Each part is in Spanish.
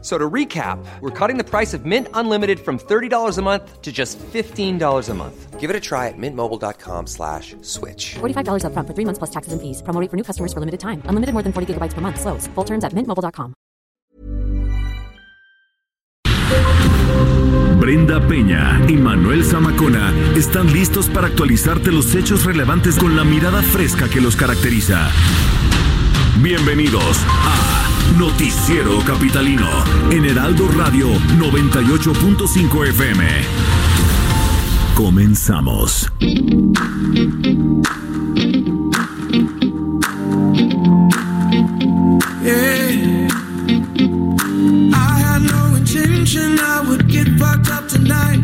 So to recap, we're cutting the price of Mint Unlimited from $30 a month to just $15 a month. Give it a try at mintmobile.com slash switch. $45 up front for three months plus taxes and fees. Promo rate for new customers for limited time. Unlimited more than 40 gigabytes per month. Slows. Full terms at mintmobile.com. Brenda Peña y Manuel Zamacona están listos para actualizarte los hechos relevantes con la mirada fresca que los caracteriza. Bienvenidos a Noticiero Capitalino en Heraldo Radio 98.5 FM. Comenzamos. Yeah. I had no intention I would get fucked up tonight.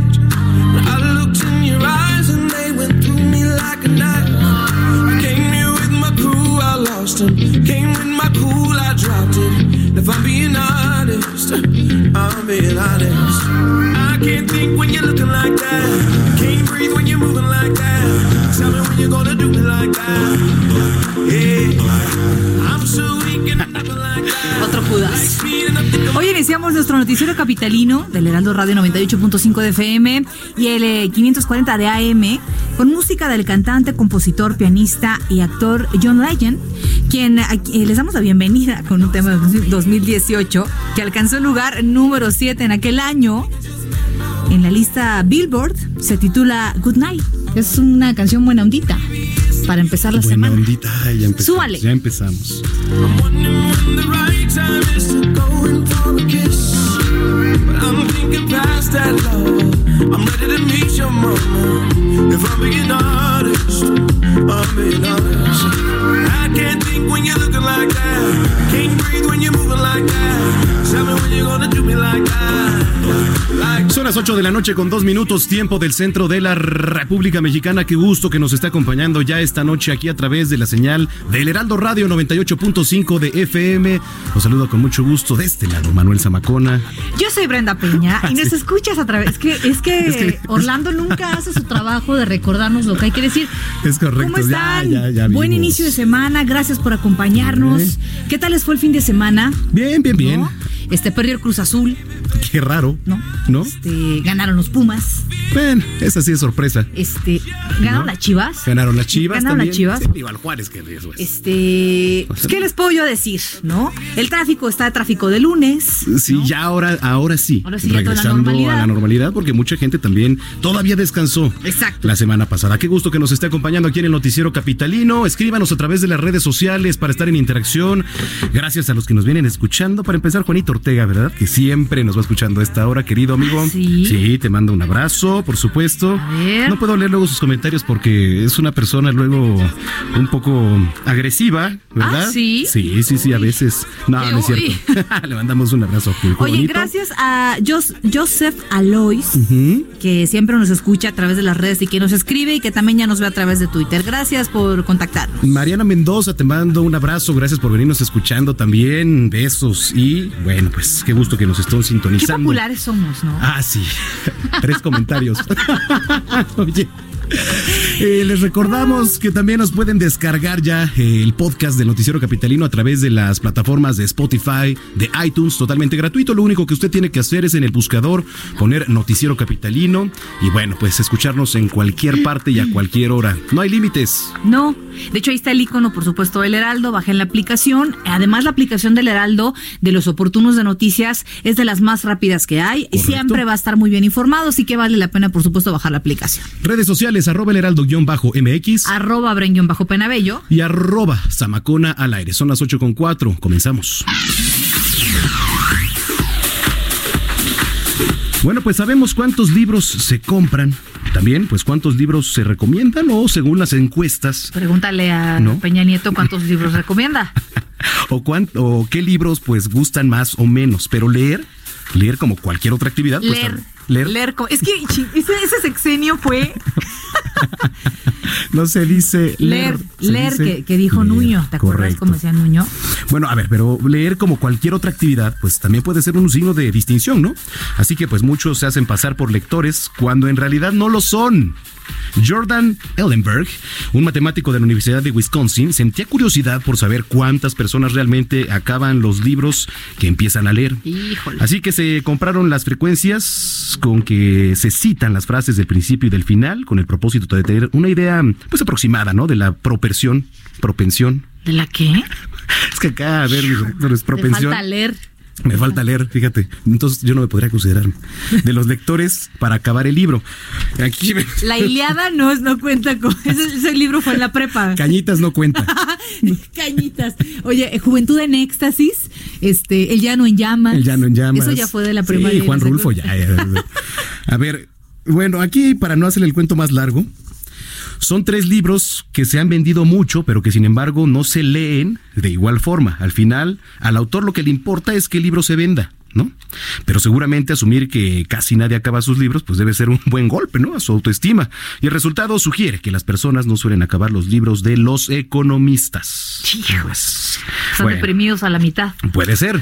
I looked in your eyes and they went through me like a knife. Came here with my crew, I lost them. Came If I'm being honest, I'm being honest. I can't think when you're looking like that. Can't breathe when you're moving like that. Tell me when you're gonna do me like that. Yeah, I'm so weak and nothing like that. Otro Judas. Hoy iniciamos nuestro noticiero capitalino del Heraldo Radio 98.5 de FM y el eh, 540 de AM con música del cantante, compositor, pianista y actor John Legend, quien eh, les damos la bienvenida con un tema de 2018 que alcanzó el lugar número 7 en aquel año en la lista Billboard. Se titula Good Night. Es una canción buena ondita para empezar la Buena semana. ondita, ay, ya empezamos. Súbale. Ya empezamos. I'm. But thinking past that love. I'm ready to meet your mama. If I'm being honest, I'm being honest. I can't think when you're looking like that. Can't breathe when you're moving like that. Tell me when you're gonna do me like that. Like Son las 8 de la noche con dos minutos, tiempo del centro de la República Mexicana. Qué gusto que nos está acompañando ya esta noche aquí a través de la señal del Heraldo Radio 98.5 de FM. Los saludo con mucho gusto de este lado, Manuel Zamacona. Yo soy Brenda Peña y nos Sí. escuchas a través. Es que, es que, Es que- Orlando nunca hace su trabajo de recordarnos lo que hay que decir. Es correcto, ¿Cómo están? ya, ya Buen inicio de semana, gracias por acompañarnos. ¿Qué tal les fue el fin de semana? Bien, bien, bien. ¿No? Este perdió el Cruz Azul, Qué raro. ¿no? ¿No? Este, ganaron los Pumas. Bueno, esa sí es sorpresa. Este, ganaron ¿No? las Chivas. Ganaron las Chivas Ganaron también. las Chivas. Sí, igual Juárez que eso es. Este, pues, ¿qué les puedo yo decir, no? El tráfico está de tráfico de lunes. Sí, ya ahora, ahora sí. Ahora sí, ya toda la regresando a la normalidad, porque mucha gente también todavía descansó. Exacto. La semana pasada. Qué gusto que nos esté acompañando aquí en el Noticiero Capitalino. Escríbanos a través de las redes sociales para estar en interacción. Gracias a los que nos vienen escuchando. Para empezar, Juanito Ortega, ¿verdad? Que siempre nos va escuchando a esta hora, querido amigo. Ah, ¿sí? Sí, te mando un abrazo, por supuesto. A ver. No puedo leer luego sus comentarios porque es una persona luego un poco agresiva, ¿verdad? Ah, ¿sí? Sí, sí, sí, a veces. No, no es cierto. Le mandamos un abrazo. Oye, bonito. gracias a Jos- Joseph Alois, que siempre nos escucha a través de las redes y que nos escribe y que también ya nos ve a través de Twitter. Gracias por contactarnos. Mariana Mendoza, te mando un abrazo. Gracias por venirnos escuchando también. Besos. Y bueno, pues qué gusto que nos estén Qué sintonizando. populares somos, ¿no? Ah, sí. Tres comentarios. Oye. Eh, les recordamos que también nos pueden descargar ya eh, el podcast del Noticiero Capitalino a través de las plataformas de Spotify, de iTunes, totalmente gratuito. Lo único que usted tiene que hacer es en el buscador poner Noticiero Capitalino y bueno, pues escucharnos en cualquier parte y a cualquier hora. No hay límites. No, de hecho ahí está el icono, por supuesto, del Heraldo, bajen la aplicación. Además, la aplicación del Heraldo de los oportunos de noticias es de las más rápidas que hay y Correcto. siempre va a estar muy bien informado, así que vale la pena, por supuesto, bajar la aplicación. Redes sociales, arroba el heraldo-mx Arroba Brenguión bajo Penabello. y arroba Zamacona al aire. Son las 8 con 4. Comenzamos. Bueno, pues sabemos cuántos libros se compran. También, pues cuántos libros se recomiendan o según las encuestas. Pregúntale a ¿No? Peña Nieto cuántos libros recomienda. O, cuán- o qué libros pues gustan más o menos. Pero leer, leer como cualquier otra actividad. pues, Leer. leer. Leer. co- Es que ese, ese sexenio fue. No se dice Leer, leer, dice que, que dijo leer, Nuño. ¿Te acuerdas cómo decía Nuño? Bueno, a ver, pero leer como cualquier otra actividad, pues también puede ser un signo de distinción, ¿no? Así que pues muchos se hacen pasar por lectores cuando en realidad no lo son. Jordan Ellenberg, un matemático de la Universidad de Wisconsin, sentía curiosidad por saber cuántas personas realmente acaban los libros que empiezan a leer. Híjole. Así que se compraron las frecuencias con que se citan las frases del principio y del final, con el propósito de tener una idea pues aproximada, ¿no? De la propensión, propensión. ¿De la qué? Es que acá, a ver, Te propensión. falta leer. Me falta leer, fíjate. Entonces yo no me podría considerar de los lectores para acabar el libro. Aquí me- La Iliada no, no cuenta con. Ese, ese libro fue en la prepa. Cañitas no cuenta. Cañitas. Oye, Juventud en Éxtasis, este, El Llano en Llamas. El llano en llamas. Eso ya fue de la primaria. Sí, Juan ¿no se Rulfo, ya. A ver, bueno, aquí para no hacer el cuento más largo, son tres libros que se han vendido mucho, pero que sin embargo no se leen de igual forma. Al final, al autor lo que le importa es que el libro se venda. ¿No? Pero seguramente asumir que casi nadie acaba sus libros, pues debe ser un buen golpe, ¿no? A su autoestima. Y el resultado sugiere que las personas no suelen acabar los libros de los economistas. Pues, Están bueno. deprimidos a la mitad. Puede ser.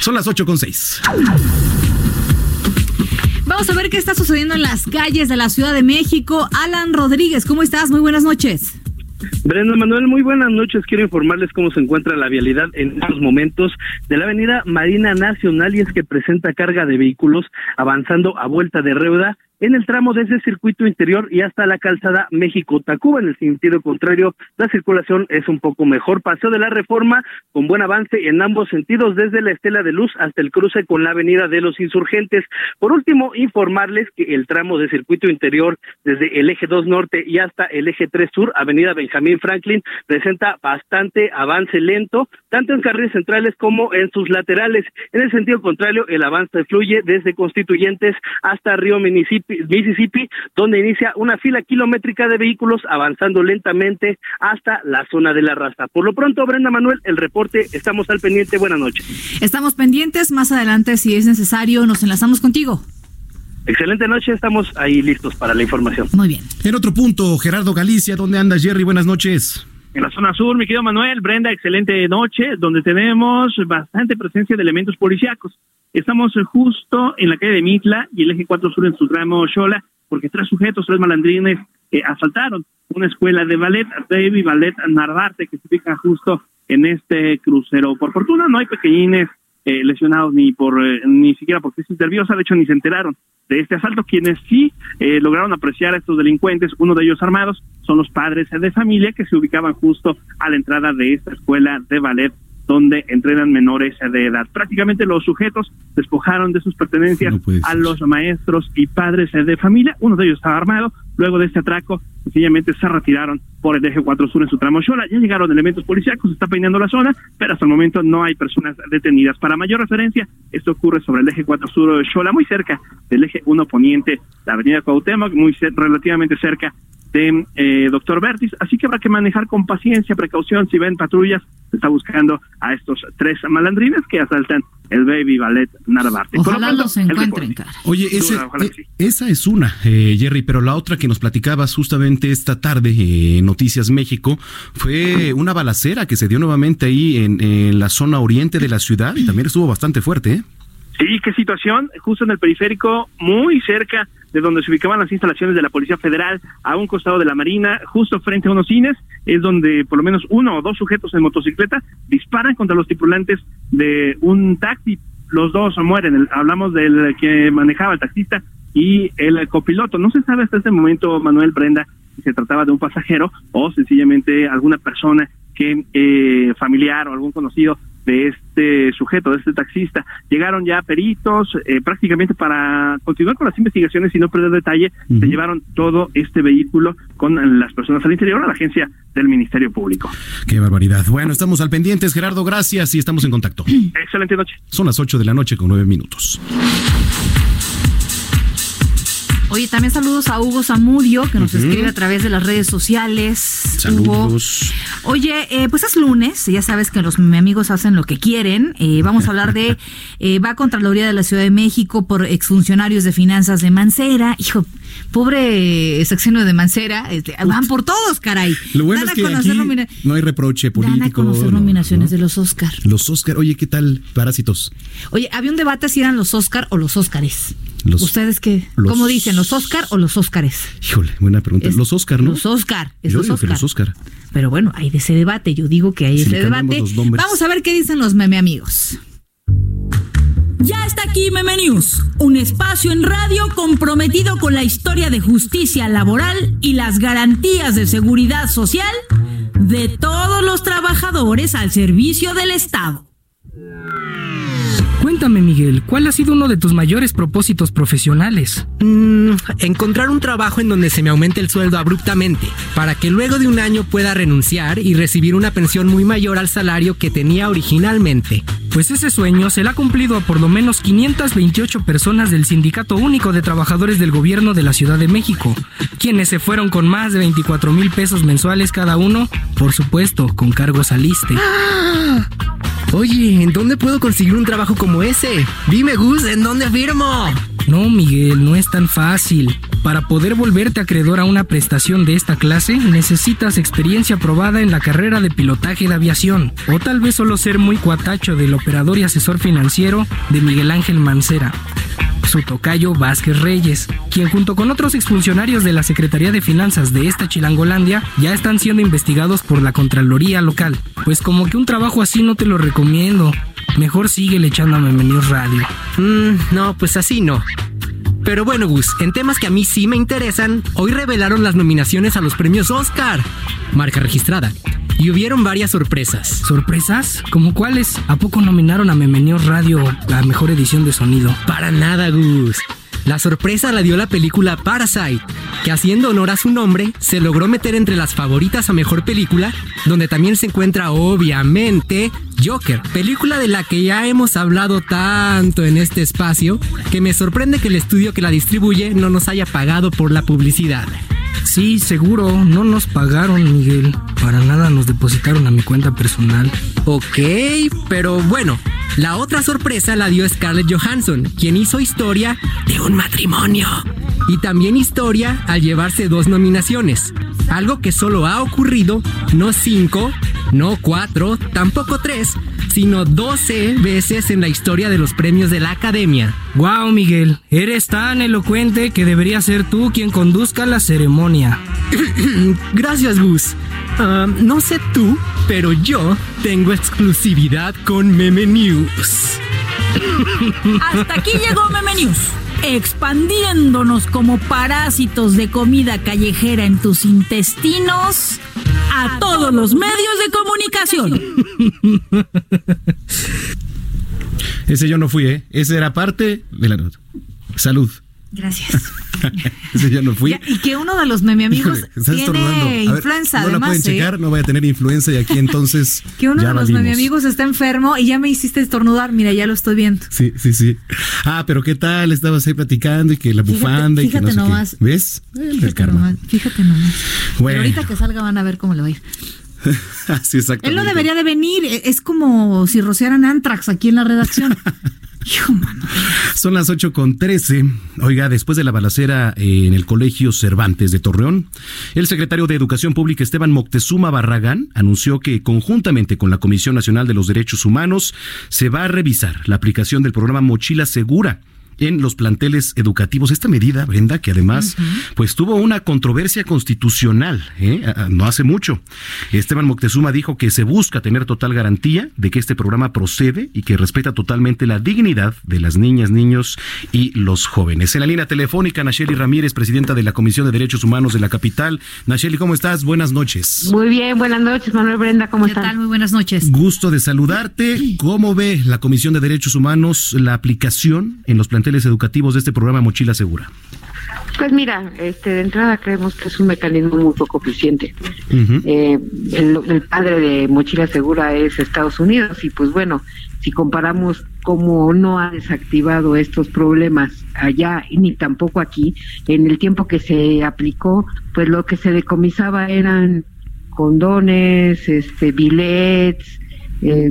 Son las 8 con 6. Vamos a ver qué está sucediendo en las calles de la Ciudad de México. Alan Rodríguez, ¿cómo estás? Muy buenas noches. Brenda Manuel, muy buenas noches. Quiero informarles cómo se encuentra la vialidad en estos momentos de la avenida Marina Nacional y es que presenta carga de vehículos avanzando a vuelta de Reuda en el tramo desde el circuito interior y hasta la calzada México-Tacuba. En el sentido contrario, la circulación es un poco mejor. Paseo de la Reforma con buen avance en ambos sentidos, desde la Estela de Luz hasta el cruce con la Avenida de los Insurgentes. Por último, informarles que el tramo de circuito interior desde el eje 2 norte y hasta el eje 3 sur, Avenida Benjamín Franklin, presenta bastante avance lento, tanto en carriles centrales como en sus laterales. En el sentido contrario, el avance fluye desde Constituyentes hasta Río Mississippi, Mississippi, donde inicia una fila kilométrica de vehículos avanzando lentamente hasta la zona de la raza. Por lo pronto, Brenda Manuel, el reporte, estamos al pendiente. Buenas noches. Estamos pendientes. Más adelante, si es necesario, nos enlazamos contigo. Excelente noche, estamos ahí listos para la información. Muy bien. En otro punto, Gerardo Galicia, ¿dónde andas, Jerry? Buenas noches. En la zona sur, mi querido Manuel, Brenda, excelente noche, donde tenemos bastante presencia de elementos policíacos. Estamos justo en la calle de Mitla y el eje 4 sur en su tramo Xola, porque tres sujetos, tres malandrines, eh, asaltaron una escuela de ballet, Baby Ballet Narvarte, que se ubica justo en este crucero. Por fortuna no hay pequeñines eh, lesionados ni por eh, ni siquiera por crisis nerviosa, de hecho ni se enteraron de este asalto. Quienes sí eh, lograron apreciar a estos delincuentes, uno de ellos armados, son los padres de familia que se ubicaban justo a la entrada de esta escuela de ballet donde entrenan menores de edad. Prácticamente los sujetos despojaron de sus pertenencias No a los maestros y padres de familia. Uno de ellos estaba armado. Luego de este atraco, sencillamente se retiraron por el eje 4 sur en su tramo Xola. Ya llegaron elementos policíacos, se está peinando la zona, pero hasta el momento no hay personas detenidas. Para mayor referencia, esto ocurre sobre el eje 4 sur Xola, muy cerca del eje 1 poniente, la avenida Cuauhtémoc, muy relativamente cerca de eh, Doctor Vertis, así que habrá que manejar con paciencia, precaución, si ven patrullas, se está buscando a estos tres malandrines que asaltan el Baby Ballet Narvarte. Lo Ojalá pronto, los el encuentren, cara. Oye, ese- Ojalá eh, sí. esa es una, eh, Jerry, pero la otra que nos platicabas justamente esta tarde eh, en Noticias México fue una balacera que se dio nuevamente ahí en, en la zona oriente de la ciudad y también estuvo bastante fuerte, ¿eh? Sí, qué situación, justo en el periférico, muy cerca de donde se ubicaban las instalaciones de la Policía Federal, a un costado de la Marina, justo frente a unos cines, es donde por lo menos uno o dos sujetos en motocicleta disparan contra los tripulantes de un taxi. Los dos mueren. Hablamos del que manejaba el taxista y el copiloto. No se sabe hasta este momento, Manuel Brenda, si se trataba de un pasajero o sencillamente alguna persona que eh, familiar o algún conocido de este sujeto, de este taxista. Llegaron ya peritos eh, prácticamente para continuar con las investigaciones y no perder detalle. Se llevaron todo este vehículo con las personas al interior a la agencia del Ministerio Público. Qué barbaridad. Bueno, estamos al pendientes, Gerardo, gracias y estamos en contacto. Excelente noche. Son las 8 de la noche con 9 minutos. Oye, también saludos a Hugo Zamudio, que nos escribe a través de las redes sociales. Saludos. Hugo. Oye, eh, pues es lunes, ya sabes que los mi amigos hacen lo que quieren. Eh, vamos a hablar de, eh, va contra la de la Ciudad de México por exfuncionarios de finanzas de Mancera. Hijo, pobre secciono de Mancera, este, van por todos, caray. Lo bueno Dan es que aquí no hay reproche político. Dan a conocer no, nominaciones ¿no? de los Oscar. Los Oscar, oye, ¿qué tal? Parásitos. Oye, había un debate si eran los Oscar o los Óscares. Los- ¿Ustedes qué? los- ¿Cómo dicen? ¿Los Oscar o los Óscares? Híjole, buena pregunta. Es- los Oscar, ¿no? Los Oscar. Es Yo los digo que los Oscar. Pero bueno, hay de ese debate. Yo digo que hay Si ese debate. Vamos a ver qué dicen los meme amigos. Ya está aquí Meme News, un espacio en radio comprometido con la historia de justicia laboral y las garantías de seguridad social de todos los trabajadores al servicio del Estado. Cuéntame, Miguel, ¿cuál ha sido uno de tus mayores propósitos profesionales? Mm, encontrar un trabajo en donde se me aumente el sueldo abruptamente, para que luego de un año pueda renunciar y recibir una pensión muy mayor al salario que tenía originalmente. Pues ese sueño se le ha cumplido a por lo menos 528 personas del Sindicato Único de Trabajadores del Gobierno de la Ciudad de México, quienes se fueron con más de 24 mil pesos mensuales cada uno, por supuesto, con cargos al ISSSTE. Oye, ¿en dónde puedo conseguir un trabajo como ese? Dime, Gus, ¿en dónde firmo? No, Miguel, no es tan fácil. Para poder volverte acreedor a una prestación de esta clase, necesitas experiencia probada en la carrera de pilotaje de aviación, o tal vez solo ser muy cuatacho del operador y asesor financiero de Miguel Ángel Mancera. Su tocayo Vázquez Reyes, quien junto con otros exfuncionarios de la Secretaría de Finanzas de esta Chilangolandia ya están siendo investigados por la Contraloría local. Pues como que un trabajo así no te lo recomiendo. Mejor sigue echando a Memenios Radio. Mm, no, pues así no. Pero bueno, Gus, en temas que a mí sí me interesan, hoy revelaron las nominaciones a los premios Oscar. Marca registrada. Y hubieron varias sorpresas. ¿Sorpresas? ¿Como cuáles? ¿A poco nominaron a Memenios Radio a mejor edición de sonido? Para nada, Gus. La sorpresa la dio la película Parasite, que haciendo honor a su nombre, se logró meter entre las favoritas a mejor película, donde también se encuentra obviamente Joker, película de la que ya hemos hablado tanto en este espacio, que me sorprende que el estudio que la distribuye no nos haya pagado por la publicidad. Sí, seguro, no nos pagaron, Miguel. Para nada nos depositaron a mi cuenta personal. Ok, pero bueno, la otra sorpresa la dio Scarlett Johansson, quien hizo historia de un matrimonio. Y también historia al llevarse dos nominaciones. Algo que solo ha ocurrido, no cinco, no cuatro, tampoco tres, sino 12 veces en la historia de los premios de la Academia. Wow, Miguel, eres tan elocuente que debería ser tú quien conduzca la ceremonia. Gracias, Gus. Ah, no sé tú, pero yo tengo exclusividad con Meme News. Hasta aquí llegó Meme News, expandiéndonos como parásitos de comida callejera en tus intestinos a todos los medios de comunicación. Ese yo no fui, ¿eh? Ese era parte de la nota. Salud. Gracias. Ese yo no fui. Ya, y que uno de los meme amigos Híjole, tiene ver, influenza, no la además. pueden ¿eh? checar, no voy a tener influenza y aquí entonces. Que uno ya de los valimos. meme amigos está enfermo y ya me hiciste estornudar. Mira, ya lo estoy viendo. Sí, sí, sí. Ah, pero ¿qué tal? Estabas ahí platicando y que la Fíjate- bufanda y que no fíjate sé qué. nomás. ¿Ves? El Fíjate nomás. Fíjate nomás. Bueno. Pero ahorita que salga van a ver cómo le va a ir. sí, exactamente. Él no debería de venir. Es como si rociaran Antrax aquí en la redacción. Son las 8 con 13. Oiga, después de la balacera eh, en el Colegio Cervantes de Torreón, el secretario de Educación Pública Esteban Moctezuma Barragán anunció que conjuntamente con la Comisión Nacional de los Derechos Humanos se va a revisar la aplicación del programa Mochila Segura en los planteles educativos. Esta medida, Brenda, que además pues tuvo una controversia constitucional ¿eh? No hace mucho. Esteban Moctezuma dijo que se busca tener total garantía de que este programa procede y que respeta totalmente la dignidad de las niñas, niños y los jóvenes. En la línea telefónica, Nacheli Ramírez, presidenta de la Comisión de Derechos Humanos de la capital. Nacheli, ¿cómo estás? Buenas noches. Muy bien, buenas noches, Manuel Brenda, ¿cómo ¿Qué están? tal? Muy buenas noches. Gusto de saludarte. ¿Cómo ve la Comisión de Derechos Humanos la aplicación en los planteles educativos de este programa Mochila Segura? Pues mira, este, de entrada creemos que es un mecanismo muy poco eficiente. Eh, el, el padre de Mochila Segura es Estados Unidos y pues bueno, si comparamos cómo no ha desactivado estos problemas allá ni tampoco aquí, en el tiempo que se aplicó, pues lo que se decomisaba eran condones, este, billets, eh,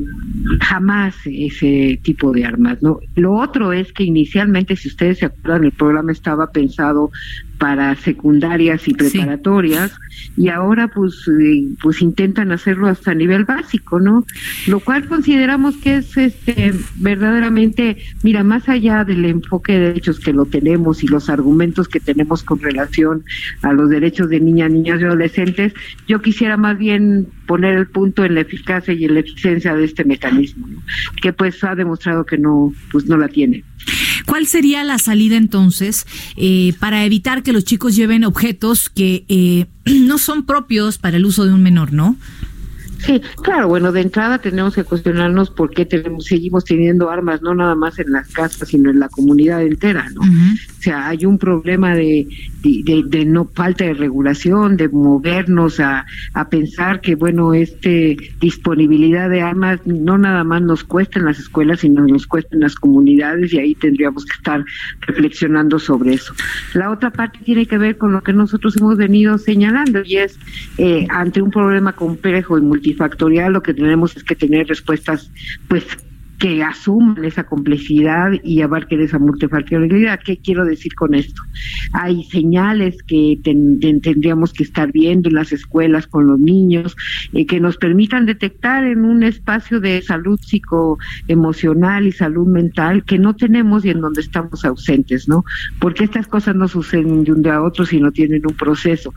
jamás ese tipo de armas, ¿no? Lo otro es que inicialmente, si ustedes se acuerdan, el programa estaba pensado para secundarias y preparatorias y ahora pues eh, pues intentan hacerlo hasta a nivel básico, ¿no? Lo cual consideramos que es este verdaderamente, mira, más allá del enfoque de derechos que lo tenemos y los argumentos que tenemos con relación a los derechos de niñas, niñas y adolescentes, yo quisiera más bien poner el punto en la eficacia y en la eficiencia de este mecanismo, ¿no? que pues ha demostrado que no pues no la tiene. ¿Cuál sería la salida entonces eh, para evitar que los chicos lleven objetos que eh, no son propios para el uso de un menor, no? Sí, claro, bueno, de entrada tenemos que cuestionarnos por qué tenemos, seguimos teniendo armas, no nada más en las casas, sino en la comunidad entera, ¿no? O sea, hay un problema de, de, de, no falta de regulación, de movernos a, a pensar que, bueno, este disponibilidad de armas no nada más nos cuesta en las escuelas, sino nos cuesta en las comunidades y ahí tendríamos que estar reflexionando sobre eso. La otra parte tiene que ver con lo que nosotros hemos venido señalando y es eh, ante un problema complejo y multifactorial lo que tenemos es que tener respuestas, pues, que asuman esa complejidad y abarquen esa multifactorialidad. ¿Qué quiero decir con esto? Hay señales que ten, ten, tendríamos que estar viendo en las escuelas con los niños eh, que nos permitan detectar en un espacio de salud psicoemocional y salud mental que no tenemos y en donde estamos ausentes, ¿no? Porque estas cosas no suceden de un día a otro, sino tienen un proceso.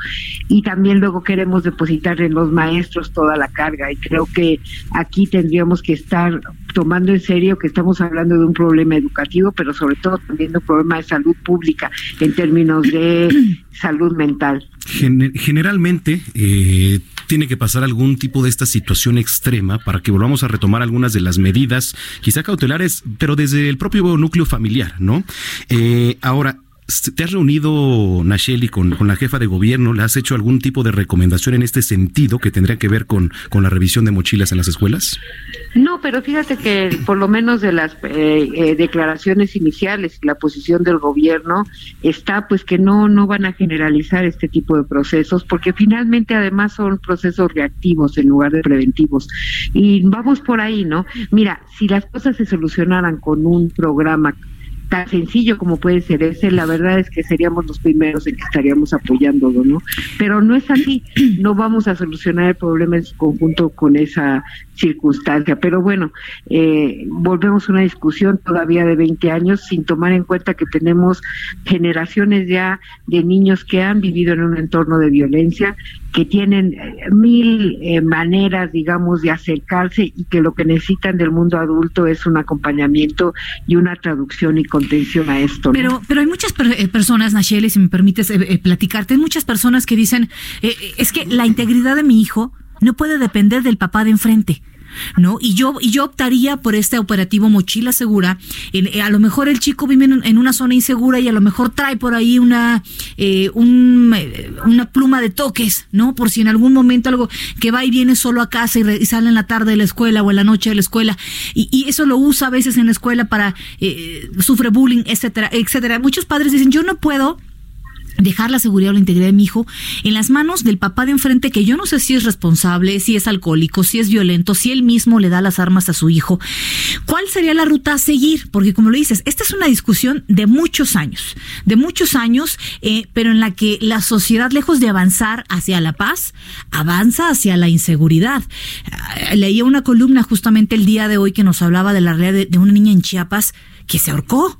Y también luego queremos depositar en los maestros toda la carga y creo que aquí tendríamos que estar tomando en serio que estamos hablando de un problema educativo, pero sobre todo también de un problema de salud pública en términos de salud mental. Gen generalmente eh, tiene que pasar algún tipo de esta situación extrema para que volvamos a retomar algunas de las medidas, quizá cautelares, pero desde el propio núcleo familiar, ¿no? Eh, ahora, ¿Te has reunido, Nacheli, con, con, la jefa de gobierno? ¿Le has hecho algún tipo de recomendación en este sentido que tendría que ver con, con la revisión de mochilas en las escuelas? Pero fíjate que por lo menos de las eh, eh, declaraciones iniciales y la posición del gobierno está pues que no, no van a generalizar este tipo de procesos porque finalmente además son procesos reactivos en lugar de preventivos. Y vamos por ahí, ¿no? Mira, si las cosas se solucionaran con un programa tan sencillo como puede ser ese, la verdad es que seríamos los primeros en que estaríamos apoyándolo, ¿no? Pero no es así, no vamos a solucionar el problema en su conjunto con esa circunstancia. Pero bueno, eh, volvemos a una discusión todavía de 20 años sin tomar en cuenta que tenemos generaciones ya de niños que han vivido en un entorno de violencia, que tienen mil eh, maneras, digamos, de acercarse y que lo que necesitan del mundo adulto es un acompañamiento y una traducción y contención a esto. Pero, pero hay muchas per personas, Nacheli, si me permites eh, eh, platicarte, hay muchas personas que dicen, eh, es que la integridad de mi hijo no puede depender del papá de enfrente. ¿No? Y yo, y yo optaría por este operativo mochila segura. En, a lo mejor el chico vive en, en, una zona insegura y a lo mejor trae por ahí una, eh, un, una pluma de toques, ¿no? Por si en algún momento algo que va y viene solo a casa y, y sale en la tarde de la escuela o en la noche de la escuela. Y, y eso lo usa a veces en la escuela para, eh, sufre bullying, etcétera, etcétera. Muchos padres dicen, yo no puedo dejar la seguridad o la integridad de mi hijo en las manos del papá de enfrente que yo no sé si es responsable, si es alcohólico, si es violento, si él mismo le da las armas a su hijo. ¿Cuál sería la ruta a seguir? Porque como lo dices, esta es una discusión de muchos años, de muchos años, eh, pero en la que la sociedad, lejos de avanzar hacia la paz, avanza hacia la inseguridad. Leía una columna justamente el día de hoy que nos hablaba de la realidad de, de una niña en Chiapas que se ahorcó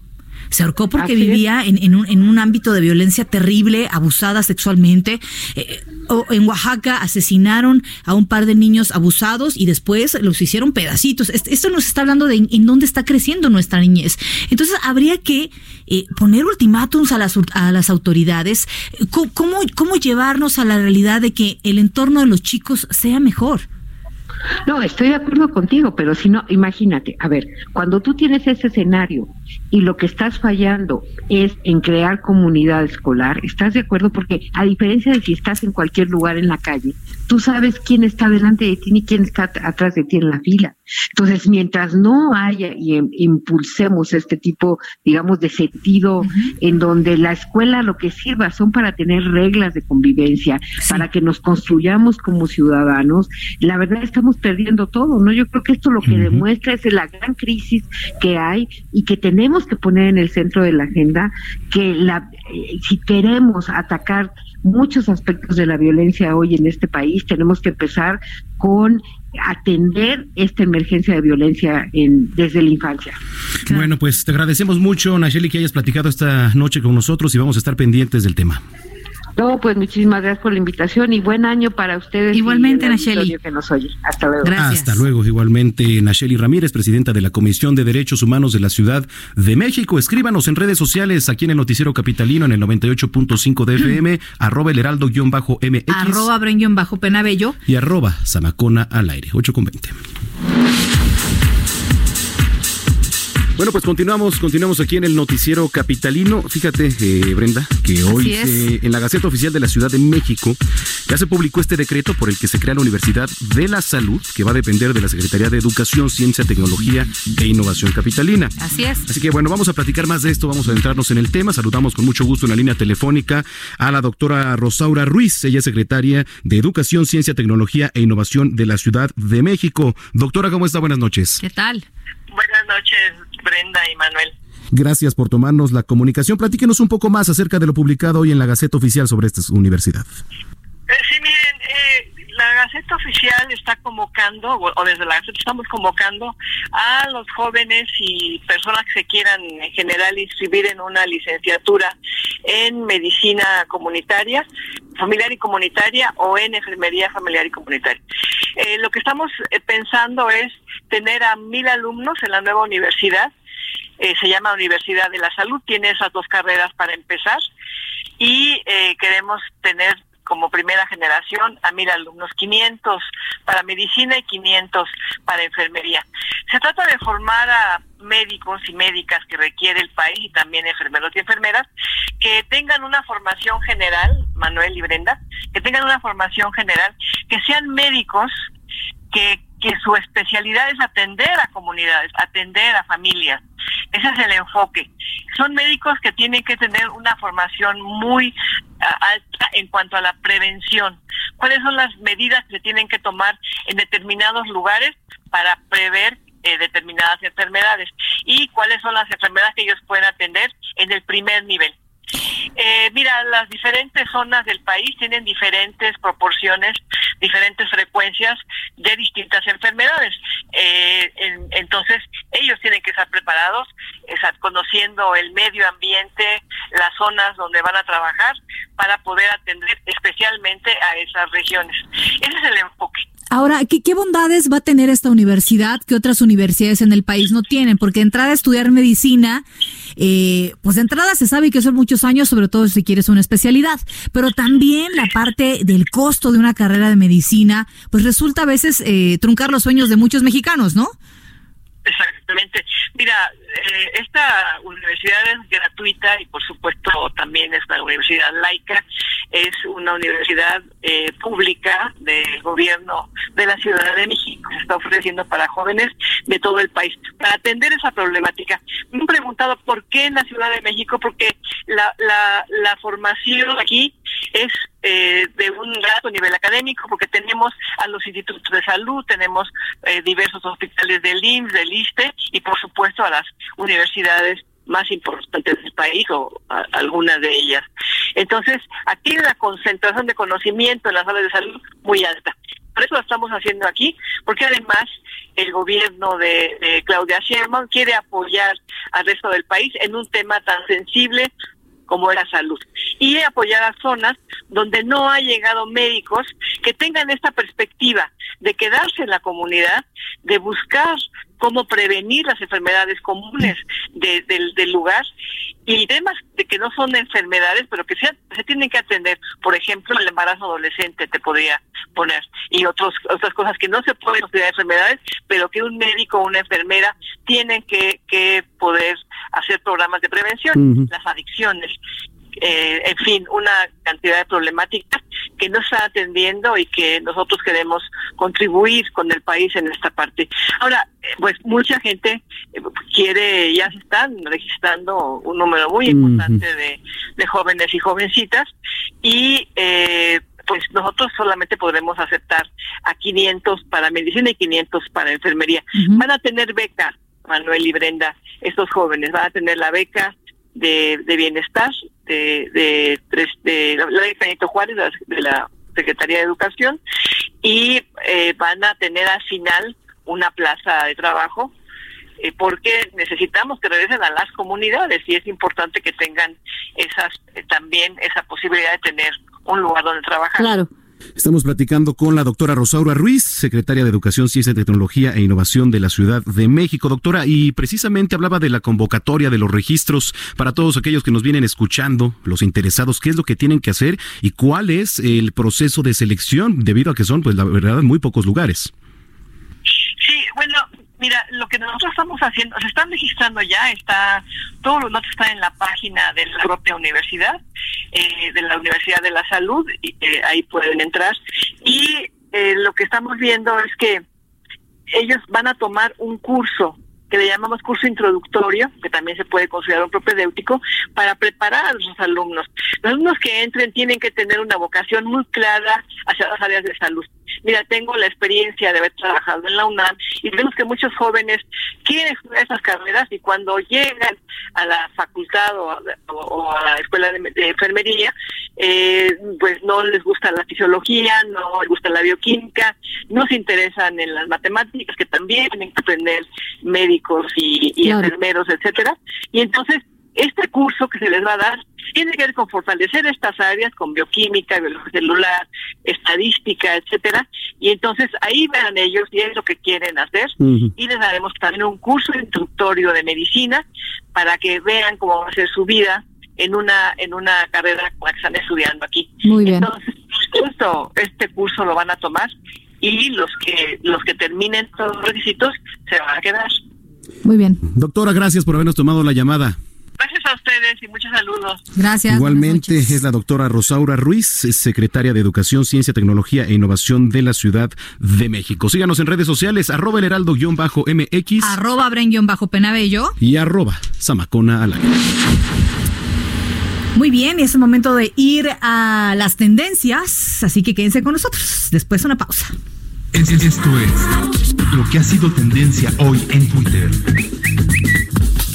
se ahorcó porque Así vivía en, en, un, en, un, ámbito de violencia terrible, abusada sexualmente. Eh, o en Oaxaca asesinaron a un par de niños abusados y después los hicieron pedacitos. Esto nos está hablando de en, en dónde está creciendo nuestra niñez. Entonces habría que eh, poner ultimátums a las, a las autoridades. ¿Cómo, ¿Cómo llevarnos a la realidad de que el entorno de los chicos sea mejor? No, estoy de acuerdo contigo, pero si no, imagínate, a ver, cuando tú tienes ese escenario y lo que estás fallando es en crear comunidad escolar, ¿estás de acuerdo? Porque a diferencia de si estás en cualquier lugar en la calle, tú sabes quién está delante de ti ni quién está atrás de ti en la fila. Entonces, mientras no haya y impulsemos este tipo, digamos, de sentido en donde la escuela lo que sirva son para tener reglas de convivencia, para que nos construyamos como ciudadanos, la verdad estamos perdiendo todo, ¿no? Yo creo que esto lo que demuestra es la gran crisis que hay y que tenemos que poner en el centro de la agenda que la eh, si queremos atacar muchos aspectos de la violencia hoy en este país, tenemos que empezar con atender esta emergencia de violencia en, desde la infancia. Bueno, pues te agradecemos mucho, Nacheli, que hayas platicado esta noche con nosotros y vamos a estar pendientes del tema. No, pues muchísimas gracias por la invitación y buen año para ustedes. Igualmente, Nacheli. Que nos oye. Hasta luego. Gracias. Hasta luego, igualmente, Nacheli Ramírez, presidenta de la Comisión de Derechos Humanos de la Ciudad de México. Escríbanos en redes sociales, aquí en el Noticiero Capitalino, en el 98.5 de FM, arroba el heraldo-mx. Arroba bren-penabello. Y arroba zamacona al aire, 8 con 20. Bueno, pues continuamos, continuamos aquí en el noticiero capitalino. Fíjate, eh, Brenda, que hoy en la Gaceta Oficial de la Ciudad de México ya se publicó este decreto por el que se crea la Universidad de la Salud, que va a depender de la Secretaría de Educación, Ciencia, Tecnología e Innovación Capitalina. Así es. Así que bueno, vamos a platicar más de esto, vamos a adentrarnos en el tema. Saludamos con mucho gusto en la línea telefónica a la doctora Rosaura Ruiz, ella es secretaria de Educación, Ciencia, Tecnología e Innovación de la Ciudad de México. Doctora, ¿cómo está? Buenas noches. ¿Qué tal? Buenas noches, Brenda y Manuel. Gracias por tomarnos la comunicación. Platíquenos un poco más acerca de lo publicado hoy en la Gaceta Oficial sobre esta universidad. Eh, sí, miren, eh, la Gaceta Oficial está convocando, o, desde la Gaceta estamos convocando a los jóvenes y personas que se quieran en general inscribir en una licenciatura en medicina comunitaria, familiar y comunitaria o en enfermería familiar y comunitaria. Eh, lo que estamos pensando es tener a mil alumnos en la nueva universidad eh, se llama Universidad de la Salud, tiene esas dos carreras para empezar y eh, queremos tener como primera generación a mil alumnos, 500 para medicina y 500 para enfermería. Se trata de formar a médicos y médicas que requiere el país y también enfermeros y enfermeras que tengan una formación general, Manuel y Brenda, que tengan una formación general, que sean médicos que, que su especialidad es atender a comunidades, atender a familias, ese es el enfoque. Son médicos que tienen que tener una formación muy ah, alta en cuanto a la prevención. ¿Cuáles son las medidas que se tienen que tomar en determinados lugares para prever eh, determinadas enfermedades? ¿Y cuáles son las enfermedades que ellos pueden atender en el primer nivel? Eh, mira, las diferentes zonas del país tienen diferentes proporciones, diferentes frecuencias de distintas enfermedades. Eh, entonces, ellos tienen que estar preparados, estar conociendo el medio ambiente, las zonas donde van a trabajar, para poder atender especialmente a esas regiones. Ese es el enfoque. Ahora, ¿qué, ¿qué, bondades va a tener esta universidad que otras universidades en el país no tienen? Porque entrar a estudiar medicina, eh, pues de entrada se sabe que son muchos años, sobre todo si quieres una especialidad, pero también la parte del costo de una carrera de medicina, pues resulta a veces eh, truncar los sueños de muchos mexicanos, ¿no? Mira, eh, esta universidad es gratuita y por supuesto también es una universidad laica. Es una universidad eh, pública del gobierno de la Ciudad de México. Se está ofreciendo para jóvenes de todo el país para atender esa problemática. Me han preguntado por qué en la Ciudad de México, porque la, la formación aquí es eh, de un alto nivel académico, porque tenemos a los institutos de salud, tenemos eh, diversos hospitales del IMSS, del ISTE y por supuesto a las universidades más importantes del país o algunas de ellas. Entonces, aquí la concentración de conocimiento en las áreas de salud muy alta. Por eso lo estamos haciendo aquí, porque además el gobierno de, de Claudia Sheinbaum quiere apoyar al resto del país en un tema tan sensible como la salud y apoyar a zonas donde no ha llegado médicos que tengan esta perspectiva de quedarse en la comunidad, de buscar cómo prevenir las enfermedades comunes del lugar y temas de que no son enfermedades, pero que se, se tienen que atender. Por ejemplo, el embarazo adolescente te podría poner y otros, otras cosas que no se pueden considerar enfermedades, pero que un médico o una enfermera tienen que poder hacer programas de prevención, las adicciones. Eh, en fin, una cantidad de problemáticas que no está atendiendo y que nosotros queremos contribuir con el país en esta parte. Ahora, eh, pues mucha gente eh, quiere, ya se están registrando un número muy importante de, de jóvenes y jovencitas y pues nosotros solamente podremos aceptar a 500 para medicina y 500 para enfermería. Van a tener beca, Manuel y Brenda, estos jóvenes, van a tener la beca de, de bienestar de, de, de, la Juárez, de la Secretaría de Educación, y eh, van a tener al final una plaza de trabajo eh, porque necesitamos que regresen a las comunidades y es importante que tengan esas eh, también esa posibilidad de tener un lugar donde trabajar. Claro. Estamos platicando con la doctora Rosaura Ruiz, secretaria de Educación, Ciencia, Tecnología e Innovación de la Ciudad de México. Doctora, y precisamente hablaba de la convocatoria de los registros para todos aquellos que nos vienen escuchando, los interesados, qué es lo que tienen que hacer y cuál es el proceso de selección, debido a que son, pues la verdad, muy pocos lugares. Mira, lo que nosotros estamos haciendo, se están registrando ya, está, todos los datos están en la página de la propia universidad, eh, de la Universidad de la Salud, y, eh, ahí pueden entrar. Y eh, lo que estamos viendo es que ellos van a tomar un curso que le llamamos curso introductorio, que también se puede considerar un propedéutico, para preparar a los alumnos. Los alumnos que entren tienen que tener una vocación muy clara hacia las áreas de salud. Mira, tengo la experiencia de haber trabajado en la UNAM y vemos que muchos jóvenes quieren estudiar esas carreras y cuando llegan a la facultad o a, la escuela de, enfermería, eh, pues no les gusta la fisiología, no les gusta la bioquímica, no se interesan en las matemáticas, que también tienen que aprender médicos y, enfermeros, etcétera. Y entonces, este curso que se les va a dar tiene que ver con fortalecer estas áreas, con bioquímica, biología celular, estadística, etcétera, y entonces ahí verán ellos y es lo que quieren hacer, y les daremos también un curso instructorio de medicina para que vean cómo va a ser su vida en una en una carrera como están estudiando aquí. Muy bien. Entonces, esto, este curso lo van a tomar y los que los que terminen todos los requisitos se van a quedar. Muy bien. Doctora, gracias por habernos tomado la llamada. Gracias a ustedes y muchos saludos. Gracias. Igualmente es la doctora Rosaura Ruiz, secretaria de Educación, Ciencia, Tecnología e Innovación de la Ciudad de México. Síganos en redes sociales, arroba el heraldo-mx, arroba bren-penabello y arroba zamacona al Muy bien, es el momento de ir a las tendencias, así que quédense con nosotros. Después una pausa. Esto es lo que ha sido tendencia hoy en Twitter.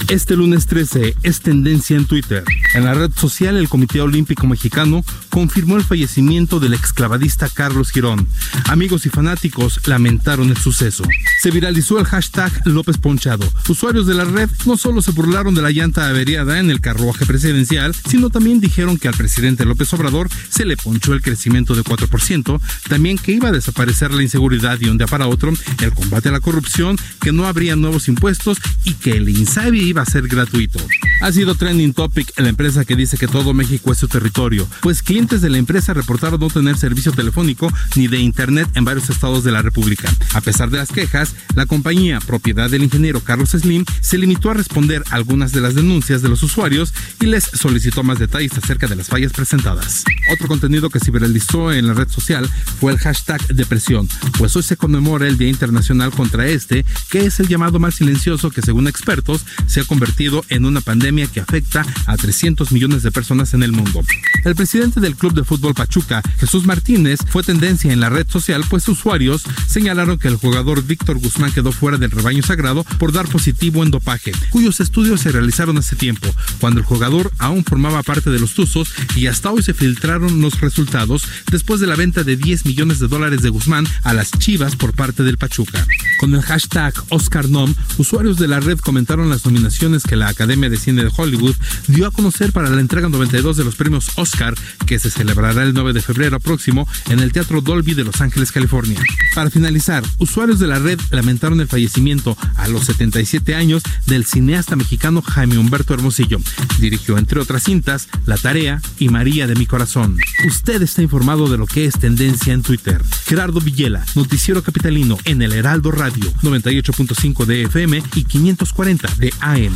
Este lunes 13 es tendencia en Twitter. En la red social, el Comité Olímpico Mexicano confirmó el fallecimiento del exclavadista Carlos Girón. Amigos y fanáticos lamentaron el suceso. Se viralizó el hashtag López Ponchado. Usuarios de la red no solo se burlaron de la llanta averiada en el carruaje presidencial, sino también dijeron que al presidente López Obrador se le ponchó el crecimiento de 4%, también que iba a desaparecer la inseguridad y un día para otro el combate a la corrupción, que no habría nuevos impuestos y que el INSABI iba a ser gratuito. Ha sido trending topic la empresa que dice que todo México es su territorio, pues clientes de la empresa reportaron no tener servicio telefónico ni de internet en varios estados de la República. A pesar de las quejas, la compañía, propiedad del ingeniero Carlos Slim, se limitó a responder algunas de las denuncias de los usuarios y les solicitó más detalles acerca de las fallas presentadas. Otro contenido que se viralizó en la red social fue el hashtag depresión, pues hoy se conmemora el Día Internacional contra este, que es el llamado mal silencioso que según expertos se ha convertido en una pandemia que afecta a 300 millones de personas en el mundo. El presidente del Club de Fútbol Pachuca, Jesús Martínez, fue tendencia en la red social, pues usuarios señalaron que el jugador Víctor Guzmán quedó fuera del rebaño sagrado por dar positivo en dopaje, cuyos estudios se realizaron hace tiempo, cuando el jugador aún formaba parte de los Tuzos y hasta hoy se filtraron los resultados después de la venta de 10 millones de dólares de Guzmán a las Chivas por parte del Pachuca. Con el hashtag OscarNom, usuarios de la red comentaron las nominaciones que la Academia de Cine de Hollywood dio a conocer para la entrega 92 de los premios Oscar, que se celebrará el 9 de febrero próximo en el Teatro Dolby de Los Ángeles, California. Para finalizar, usuarios de la red lamentaron el fallecimiento a los 77 años del cineasta mexicano Jaime Humberto Hermosillo. Dirigió, entre otras cintas, La Tarea y María de mi Corazón. Usted está informado de lo que es tendencia en Twitter. Gerardo Villela, Noticiero Capitalino en el Heraldo Radio, 98.5 de FM y 540 de AM.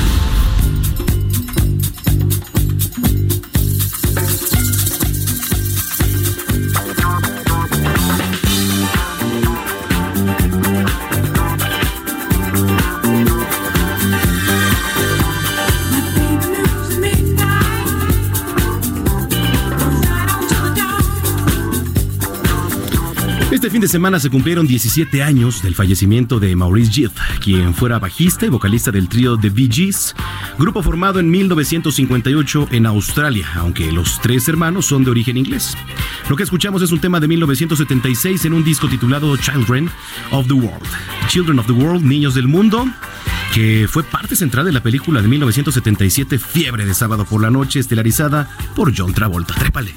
Este fin de semana se cumplieron 17 años del fallecimiento de Maurice Gibb, quien fuera bajista y vocalista del trío The Bee Gees, grupo formado en 1958 en Australia, aunque los tres hermanos son de origen inglés. Lo que escuchamos es un tema de 1976 en un disco titulado Children of the World. Children of the World, Niños del Mundo, que fue parte central de la película de 1977 Fiebre de Sábado por la Noche, estelarizada por John Travolta. Trépale.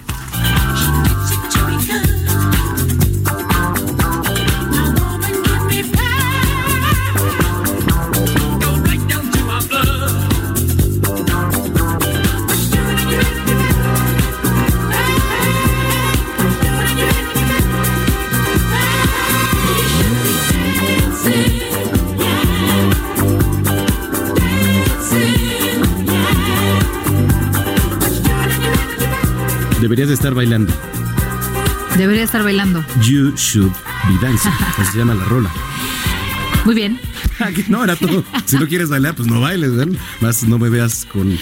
Deberías de estar bailando. Debería estar bailando. You should be dancing. Así se llama la rola. Muy bien. No, era todo. Si no quieres bailar, pues no bailes, ¿verdad? Más no me veas con,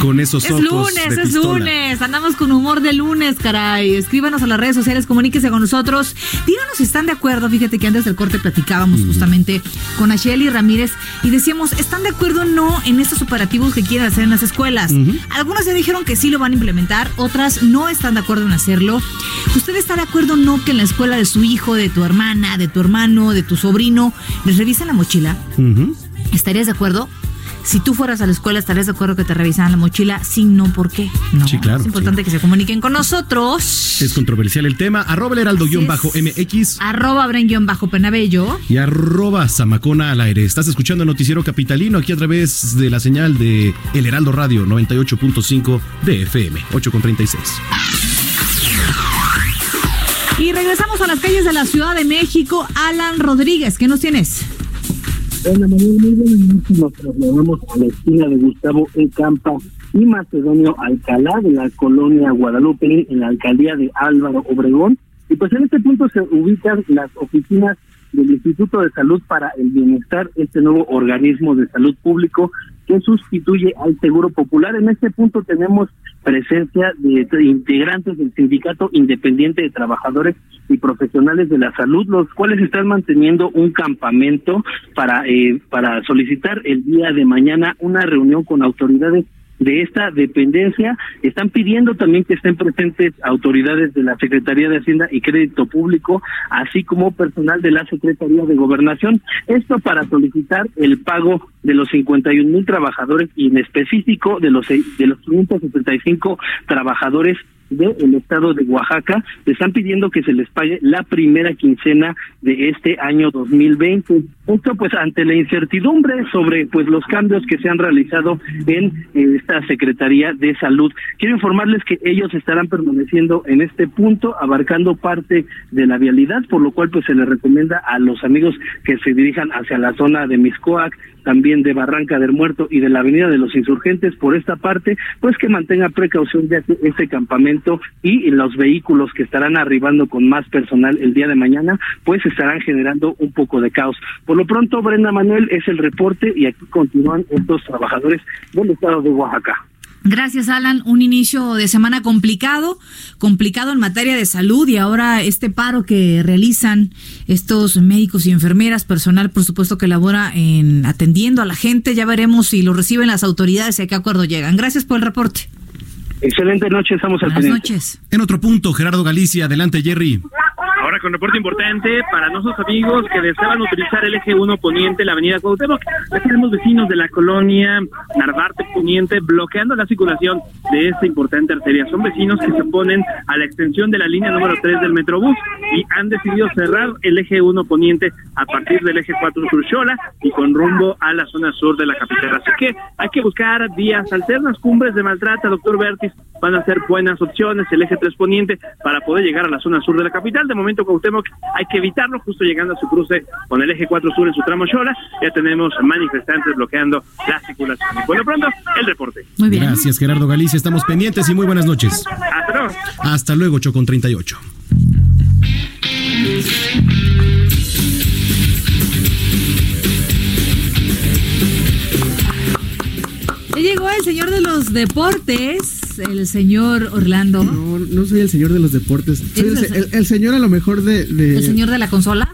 con esos Es ojos. lunes, de es lunes. Andamos con humor de lunes, caray. Escríbanos a las redes sociales, comuníquese con nosotros. Díganos si están de acuerdo. Fíjate que antes del corte platicábamos justamente con Asheli Ramírez y decíamos, ¿están de acuerdo o no en estos operativos que quieren hacer en las escuelas? Algunas ya dijeron que sí lo van a implementar, otras no están de acuerdo en hacerlo. ¿Usted está de acuerdo o no que en la escuela de su hijo, de tu hermana, de tu hermano, de tu sobrino, les revisen la mochila? ¿Estarías de acuerdo? Si tú fueras a la escuela, ¿estarías de acuerdo que te revisaran la mochila? Sí, no, ¿por qué? No. Sí, claro, Es importante que se comuniquen con nosotros. Es controversial el tema. Arroba el heraldo-mx Arroba bajo penabello. y arroba zamacona al aire. Estás escuchando el noticiero capitalino aquí a través de la señal de El Heraldo Radio 98.5 de FM, 8.36. Y regresamos a las calles de la Ciudad de México. Alan Rodríguez, ¿qué nos tienes? Hola Manuel, muy buenas noches. Nos trasladamos a la esquina de Gustavo E. Campa y Macedonio Alcalá de la colonia Guadalupe en la alcaldía de Álvaro Obregón. Y pues en este punto se ubican las oficinas del Instituto de Salud para el Bienestar, este nuevo organismo de salud público que sustituye al Seguro Popular. En este punto tenemos presencia de, integrantes del Sindicato Independiente de Trabajadores y Profesionales de la Salud, los cuales están manteniendo un campamento para eh, para solicitar el día de mañana una reunión con autoridades de esta dependencia. Están pidiendo también que estén presentes autoridades de la Secretaría de Hacienda y Crédito Público, así como personal de la Secretaría de Gobernación. Esto para solicitar el pago de los 51 mil trabajadores y en específico de los de los 575 trabajadores del estado de Oaxaca están pidiendo que se les pague la primera quincena de este año 2020. Esto pues ante la incertidumbre sobre pues los cambios que se han realizado en eh, esta Secretaría de Salud. Quiero informarles que ellos estarán permaneciendo en este punto abarcando parte de la vialidad, por lo cual pues se les recomienda a los amigos que se dirijan hacia la zona de Miscoac, también de Barranca del Muerto y de la Avenida de los Insurgentes por esta parte, pues que mantenga precaución que este campamento y los vehículos que estarán arribando con más personal el día de mañana, pues estarán generando un poco de caos. Por lo pronto, Brenda Manuel es el reporte y aquí continúan estos trabajadores del estado de Oaxaca. Gracias, Alan. Un inicio de semana complicado, complicado en materia de salud y ahora este paro que realizan estos médicos y enfermeras, personal, por supuesto, que labora en atendiendo a la gente. Ya veremos si lo reciben las autoridades y a qué acuerdo llegan. Gracias por el reporte. Excelente noche, estamos al Buenas pendiente. noches. En otro punto, Gerardo Galicia, adelante Jerry. Ahora con reporte importante para nuestros amigos que deseaban utilizar el eje 1 poniente, la avenida Cuauhtémoc. Ya tenemos vecinos de la colonia Narvarte Poniente bloqueando la circulación de esta importante arteria. Son vecinos que se oponen a la extensión de la línea número 3 del Metrobús y han decidido cerrar el eje 1 poniente a partir del eje 4 sur Xola y con rumbo a la zona sur de la capital. Así que hay que buscar vías alternas, cumbres de maltrata, doctor Bertis, van a ser buenas opciones, el eje 3 poniente para poder llegar a la zona sur de la capital. De momento Cuauhtémoc hay que evitarlo justo llegando a su cruce con el eje 4 sur en su tramo Xola. Ya tenemos manifestantes bloqueando la circulación. Y por lo pronto, el reporte. Muy bien. Gracias, Gerardo Galicia. Estamos pendientes y muy buenas noches. Hasta luego. Hasta luego, 8 con 38. Llegó el señor de los deportes, el señor Orlando. No, no soy el señor de los deportes. Soy el, ¿Eres se- el- el señor a lo mejor de, de- ¿El señor de la consola?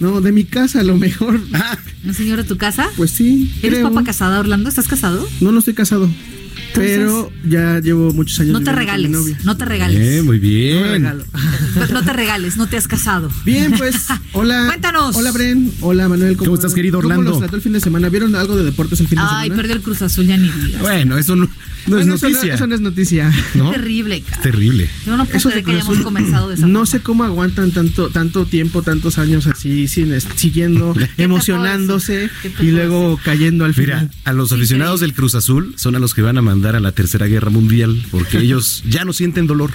No, de mi casa a lo mejor. ¿El señor de tu casa? Pues sí. ¿Eres creo. papá casada, Orlando? ¿Estás casado? No, no estoy casado. Pero ya llevo muchos años. No te viviendo con mi regales, novia. no te regales. Bien, muy bien. No regalo. No te regales, no te has casado. Bien, pues, hola. Cuéntanos. Hola, Bren. Hola, Manuel. ¿Cómo estás, querido Orlando? ¿Cómo los trató el fin de semana? ¿Vieron algo de deportes el fin de Ay, semana? perdió el Cruz Azul, ya ni digas. Bueno, eso no, no es eso noticia. Eso no es noticia. ¿No? Terrible, cara. Terrible. Yo no puedo creer que Cruz hayamos Azul, comenzado de esa No sé cómo aguantan tanto tanto tiempo, tantos años así, sin, es- siguiendo, emocionándose y luego cayendo al Mira, final. a los aficionados del Cruz Azul son a los que van a mandar a la Tercera Guerra Mundial porque ellos ya no sienten dolor.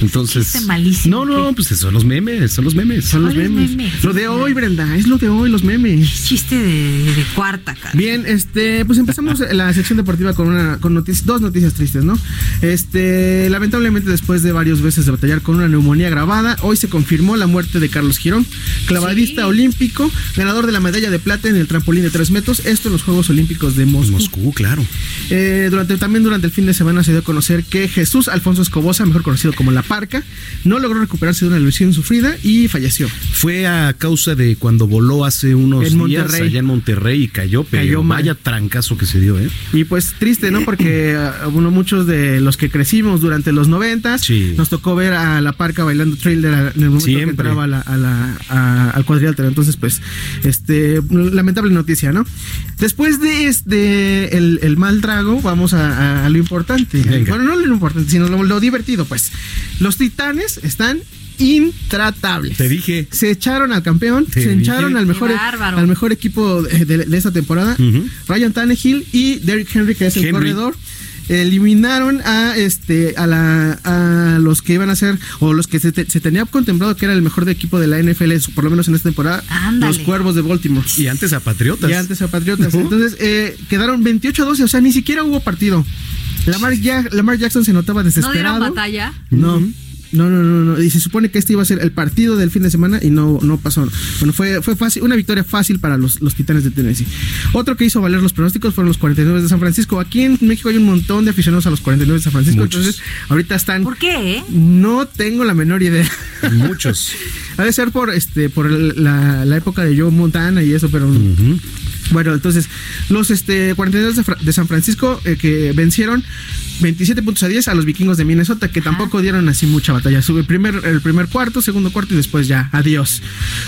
Entonces. Malísimo, No, no, pues son los memes, son los memes. Son los ¿Cuáles memes. memes? Lo de hoy, Brenda, es lo de hoy, los memes. Chiste de, de cuarta, cara. Bien, este, pues empezamos la sección deportiva con una, con noticias, dos noticias tristes, ¿no? Este, lamentablemente después de varios veces de batallar con una neumonía grabada, hoy se confirmó la muerte de Carlos Girón, clavadista Sí. olímpico, ganador de la medalla de plata en el trampolín de 3 metros, esto en los Juegos Olímpicos de Moscú. Moscú, claro. Eh, durante, también durante el fin de semana se dio a conocer que Jesús Alfonso Escobosa, mejor conocido como La Parca, no logró recuperarse de una lesión sufrida y falleció. Fue a causa de cuando voló hace unos En días Monterrey. allá en Monterrey y cayó, pero Cayó vaya trancazo que se dio, ¿eh? Y pues triste, ¿no? Porque ah, bueno, muchos de los que crecimos durante los noventas Sí. nos tocó ver a la parca bailando thriller en el momento que entraba a la, a la- a- al cuadrilátero. Entonces, pues, este lamentable noticia, ¿no? Después de este el, el mal trago, vamos a, a- a lo importante. Venga. Bueno, no lo importante, sino lo, lo divertido, pues. Los titanes están intratables. Te dije. Se echaron al campeón, Te se echaron dije. al mejor, bárbaro. al mejor equipo de, de- de esta temporada. Ryan Tannehill y Derrick Henry, que es el Henry. corredor. Eliminaron a este a la a los que iban a ser o los que se, te- se tenía contemplado que era el mejor de equipo de la NFL por lo menos en esta temporada Ándale. los Cuervos de Baltimore Y antes a Patriotas. y antes a Patriotas entonces eh, quedaron 28 a 12 o sea ni siquiera hubo partido Lamar, Ya- Lamar Jackson se notaba ¿No desesperado dieron batalla? no. No, no, no, no. Y se supone que este iba a ser el partido del fin de semana y no, no pasó. Bueno, fue, fue fácil, una victoria fácil para los, los Titanes de Tennessee. Otro que hizo valer los pronósticos fueron los 49 de San Francisco. Aquí en México hay un montón de aficionados a los 49 de San Francisco. Muchos. Entonces, ahorita están. ¿Por qué? eh? No tengo la menor idea. Muchos. ha de ser por este, por el- la, la época de Joe Montana y eso, pero. Bueno, entonces, los este, 42 de, San Francisco eh, que vencieron 27 puntos a 10 a los vikingos de Minnesota, que tampoco dieron así mucha batalla. Sube el primer, el primer cuarto, segundo cuarto y después ya, adiós.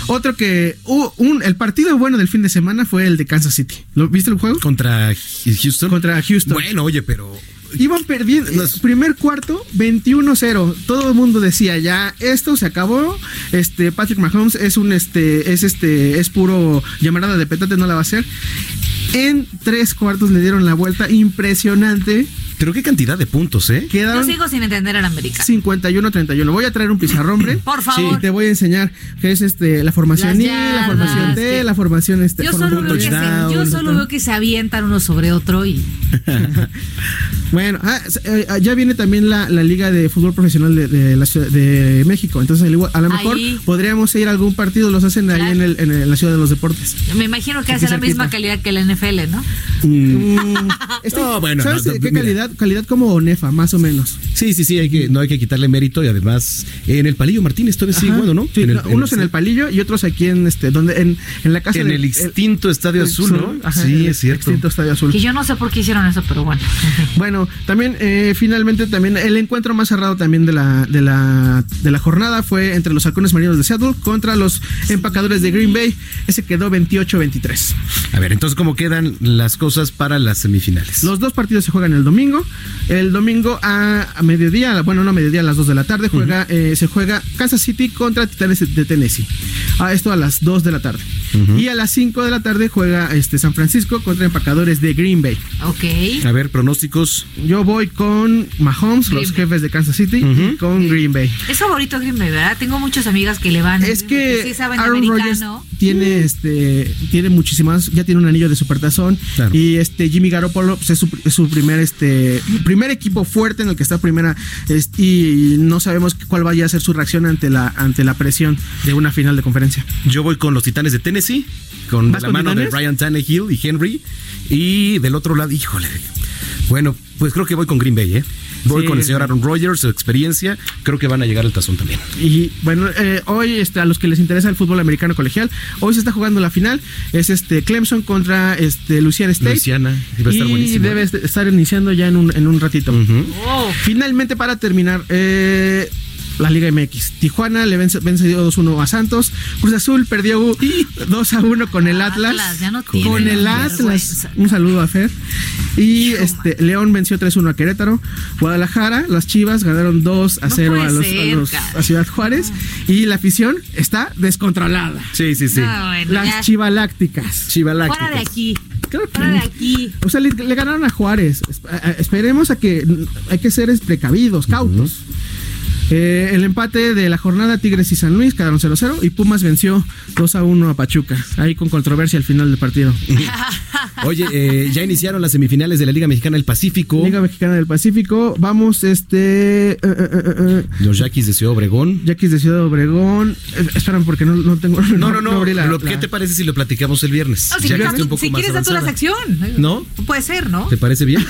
Otro que. hubo un, el partido bueno del fin de semana fue el de Kansas City. ¿Lo viste el juego? Contra Houston. Contra Houston. Bueno, oye, pero. Iban perdiendo. Primer cuarto, 21-0. Todo el mundo decía ya, esto se acabó. Este, Patrick Mahomes es un este, es este, es puro llamarada de petate, no la va a hacer. En tres cuartos le dieron la vuelta impresionante. Pero qué cantidad de puntos, ¿eh? Yo Quedaron sigo sin entender al americano. 51-31. Voy a traer un pizarrón, Bre. Por favor. Y te voy a enseñar que es este la formación Las I, la formación T, que- la formación este. Yo solo, veo que se, touchdown, yo solo veo que se avientan uno sobre otro y Bueno, ah, eh, ya viene también la, la Liga de Fútbol Profesional de, de la Ciudad de México. Entonces, a lo mejor Ahí. podríamos ir a algún partido, los hacen ahí en, el, en la Ciudad de los Deportes. Me imagino que hace la misma calidad que la NFL, ¿no? Mm, este- No, bueno, ¿Sabes no, qué mira. calidad? Calidad como Onefa, más o menos. Sí, sí, sí, hay que, no hay que quitarle mérito y además en el Palillo Martínez todavía sigue jugando, ¿no? Sí, En el- no, en el- unos en el palillo y otros aquí en este, donde en, en la casa En el extinto Estadio Azul, ¿no? Ajá, Sí, el es cierto. Extinto Estadio Azul. Que yo no sé por qué hicieron eso, pero bueno. Bueno, también eh, finalmente también el encuentro más cerrado también de la de la de la jornada fue entre los halcones marinos de Seattle contra los empacadores de Green Bay. Ese quedó 28-23. A ver, entonces, ¿cómo quedan las cosas para las semifinales? Los dos partidos se juegan el domingo. El domingo a, a mediodía, bueno, no a mediodía, a las 2 de la tarde, juega, eh, se juega Kansas City contra Titanes de Tennessee. A esto a las 2 de la tarde. Y a las 5 de la tarde juega este San Francisco contra empacadores de Green Bay. Ok. A ver, pronósticos. Yo voy con Mahomes, los jefes de Kansas City, y con Green Bay. Es favorito Green Bay, ¿verdad? Tengo muchas amigas que le van. Es que sí saben de Aaron Rodgers tiene este tiene muchísimas ya tiene un anillo de supertazón y este Jimmy Garoppolo pues, es, su, es su primer este primer equipo fuerte en el que está primera es- y no sabemos cuál vaya a ser su reacción ante la ante la presión de una final de conferencia. Yo voy con los Titanes de Tennessee, con ¿Vas la con mano Titanes? de Ryan Tannehill y Henry. Y del otro lado, híjole. Bueno, pues creo que voy con Green Bay, ¿eh? Voy Sí, con el señor. Aaron Rodgers, su experiencia. Creo que van a llegar al tazón también. Y bueno, eh, hoy este, a los que les interesa el fútbol americano colegial, hoy se está jugando la final. Es este Clemson contra este Louisiana State. Louisiana, y va a estar y buenísimo. debe est- estar iniciando ya en un, en un ratito. Finalmente, para terminar, eh, la Liga MX. Tijuana le vence, vence 2-1 a Santos. Cruz Azul perdió 2-1 con el Atlas. Atlas, ya no tiene con el Atlas. Un saludo a Fer. Y este León venció 3-1 a Querétaro. Guadalajara, las Chivas ganaron 2 a No 0 puede a, los, a, los- Ciudad Juárez. Y la afición está descontrolada. Sí, sí, sí. No, bueno, Las ya. chivalácticas. Fuera de aquí. Fuera de aquí. O sea, le, le ganaron a Juárez. Esperemos a que hay que ser precavidos, cautos. Eh, el empate de la jornada Tigres y San Luis quedaron 0-0 y Pumas venció 2-1 a Pachuca. Ahí con controversia al final del partido. Oye, eh, ya iniciaron las semifinales de la Liga Mexicana del Pacífico. Liga Mexicana del Pacífico. Vamos, este. eh, eh, eh, Los Yaquis de Ciudad Obregón. Yaquis de Ciudad Obregón. Eh, espérame, porque no, no tengo. No, no, no. la- Lo- la- ¿Qué te parece si lo platicamos el viernes? No, si Ya quieres, un poco si más quieres dar tú la sección. ¿No? Puede ser, ¿no? ¿Te parece bien?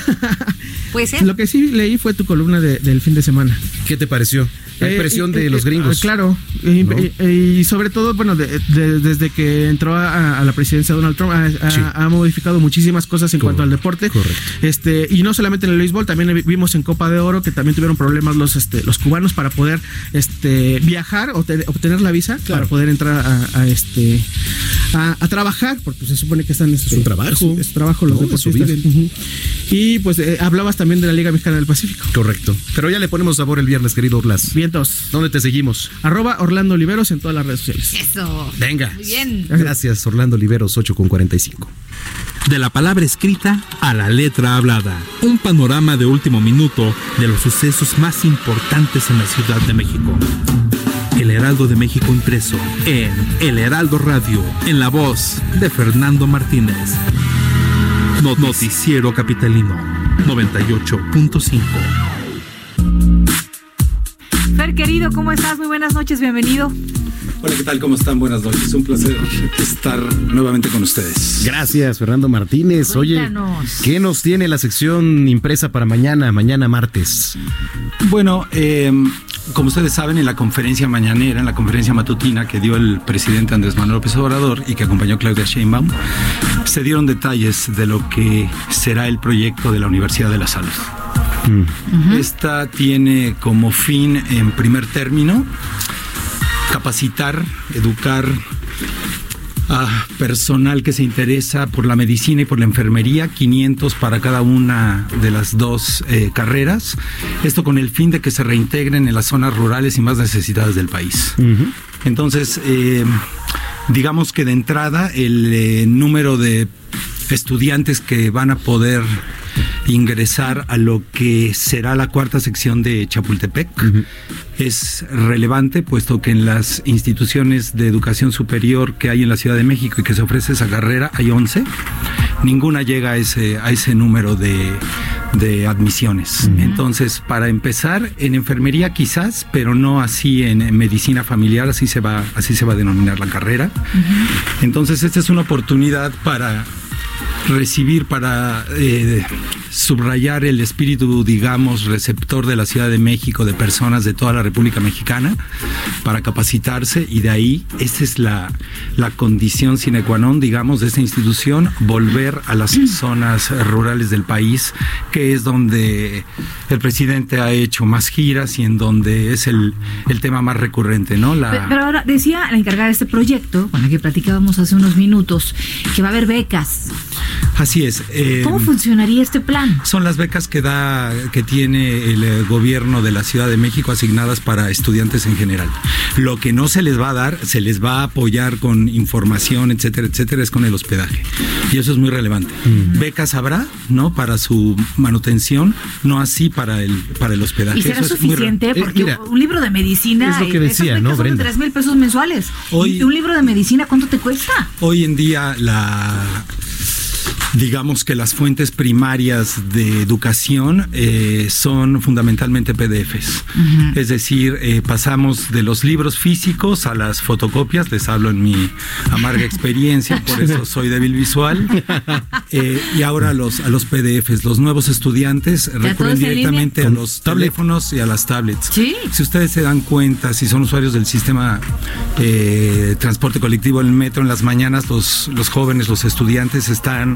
Puede ser. Lo que sí leí fue tu columna de- del fin de semana. ¿Qué te pareció? La impresión eh, de eh, los gringos. claro. Y, ¿No? y- y sobre todo, bueno, de- de- desde que entró a, a la presidencia Donald Trump, ha, ha- Sí. ha modificado muchísimas cosas en Correcto. cuanto al deporte. Correcto. Este, y no solamente en el béisbol, también vi- vimos en Copa de Oro que también tuvieron problemas los, este, los cubanos para poder este, viajar o te- obtener la visa para poder entrar a, a, este a, a trabajar, porque se supone que están este, Es un trabajo. Es, es trabajo los No, deportistas. viven. Y pues eh, hablabas también de la Liga Mexicana del Pacífico. Correcto. Pero ya le ponemos sabor el viernes, querido Blas. Vientos. ¿Dónde te seguimos? Arroba Orlando Oliveros en todas las redes sociales. Eso. Venga. Muy bien. Gracias, Orlando Oliveros, 8 con 45. De la palabra escrita a la letra hablada. Un panorama de último minuto de los sucesos más importantes en la Ciudad de México. El Heraldo de México impreso en El Heraldo Radio, en la voz de Fernando Martínez. No- Noticiero Capitalino 98.5. Fer, querido, ¿cómo estás? Muy buenas noches, bienvenido. Hola, ¿qué tal? ¿Cómo están? Buenas noches. Un placer estar nuevamente con ustedes. Gracias, Fernando Martínez. Oye. ¿qué nos tiene la sección impresa para mañana, mañana martes? Bueno, eh, como ustedes saben, en la conferencia mañanera, en la conferencia matutina que dio el presidente Andrés Manuel López Obrador y que acompañó Claudia Sheinbaum, se dieron detalles de lo que será el proyecto de la Universidad de la Salud. Esta tiene como fin, en primer término, capacitar, educar a personal que se interesa por la medicina y por la enfermería, 500 para cada una de las dos eh, carreras. Esto con el fin de que se reintegren en las zonas rurales y más necesitadas del país. Entonces, eh, digamos que de entrada el eh, número de estudiantes que van a poder ingresar a lo que será la cuarta sección de Chapultepec. Es relevante puesto que en las instituciones de educación superior que hay en la Ciudad de México y que se ofrece esa carrera hay 11, ninguna llega a ese, a ese número de, de admisiones. Entonces, para empezar, en enfermería quizás, pero no así en, en medicina familiar, así se va, así se va a denominar la carrera. Entonces, esta es una oportunidad para recibir, para eh, subrayar el espíritu, digamos, receptor de la Ciudad de México, de personas de toda la República Mexicana, para capacitarse y de ahí, esa es la, la condición sine qua non, digamos, de esta institución, volver a las zonas rurales del país, que es donde el presidente ha hecho más giras y en donde es el, el tema más recurrente, ¿no? La, Pero, pero ahora decía la encargada de este proyecto, con la que platicábamos hace unos minutos, que va a haber becas. Así es. eh, ¿Cómo funcionaría este plan? Son las becas que da, que tiene el eh, gobierno de la Ciudad de México asignadas para estudiantes en general. Lo que no se les va a dar, se les va a apoyar con información, etcétera, etcétera, es con el hospedaje. Y eso es muy relevante. Becas habrá, ¿no? Para su manutención, no así para el, para el hospedaje. ¿Y será Eso es muy re- suficiente? Eh, Porque mira, un libro de medicina, es lo que decía, ¿no, son de Brenda? 3 mil pesos mensuales. Hoy- ¿Y un libro de medicina cuánto te cuesta? Hoy en día la digamos que las fuentes primarias de educación eh, son fundamentalmente PDFs. Es decir, eh, pasamos de los libros físicos a las fotocopias, les hablo en mi amarga experiencia, por eso soy débil visual, eh, y ahora a los, a los PDFs. Los nuevos estudiantes recurren directamente a los teléfonos y a las tablets. Sí. Si ustedes se dan cuenta, si son usuarios del sistema eh, transporte colectivo en el metro en las mañanas, los, los jóvenes, los estudiantes están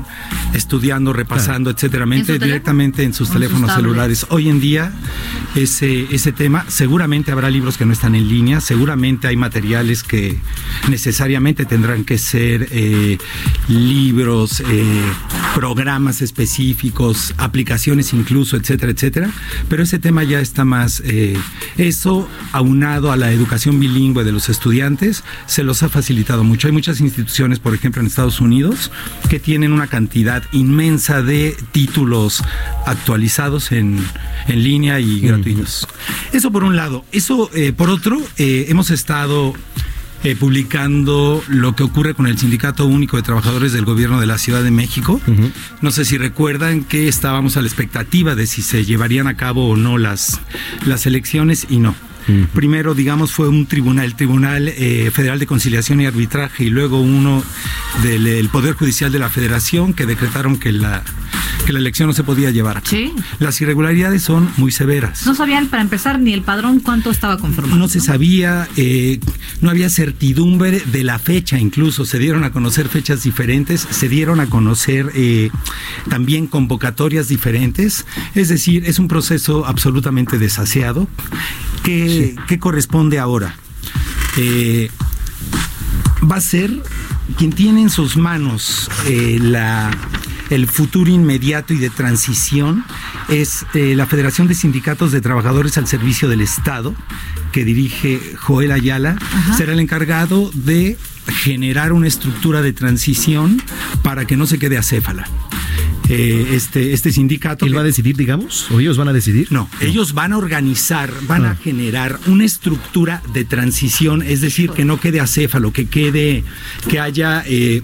estudiando, repasando, etcétera, directamente en sus ¿O en sus teléfonos celulares. Hoy en día, ese, ese tema, seguramente habrá libros que no están en línea, seguramente hay materiales que necesariamente tendrán que ser eh, libros, eh, programas específicos, aplicaciones incluso, etcétera, etcétera. Pero ese tema ya está más, eh, eso aunado a la educación bilingüe de los estudiantes, se los ha facilitado mucho. Hay muchas instituciones, por ejemplo, en Estados Unidos, que tienen una cantidad inmensa de títulos actualizados en, en línea y gratuitos. Eso por un lado. Eso eh, por otro, eh, hemos estado eh, publicando lo que ocurre con el Sindicato Único de Trabajadores del Gobierno de la Ciudad de México. No sé si recuerdan que estábamos a la expectativa de si se llevarían a cabo o no las, las elecciones y no. Primero, digamos, fue un tribunal, el Tribunal eh, Federal de Conciliación y Arbitraje, y luego uno del el Poder Judicial de la Federación que decretaron que la, que la elección no se podía llevar a cabo. Las irregularidades son muy severas. No sabían, para empezar, ni el padrón cuánto estaba conformado. No se sabía, eh, no había certidumbre de la fecha, incluso se dieron a conocer fechas diferentes, se dieron a conocer eh, también convocatorias diferentes, es decir, es un proceso absolutamente desaseado. ¿Qué, qué corresponde ahora? Eh, va a ser quien tiene en sus manos eh, la, el futuro inmediato y de transición es eh, la Federación de Sindicatos de Trabajadores al Servicio del Estado, que dirige Joel Ayala, será el encargado de generar una estructura de transición para que no se quede acéfala. Eh, este, este sindicato. ¿Él va a decidir, digamos? ¿O ellos van a decidir? No, ellos van a organizar, van a generar una estructura de transición, es decir, que no quede acéfalo, que quede, que haya. eh,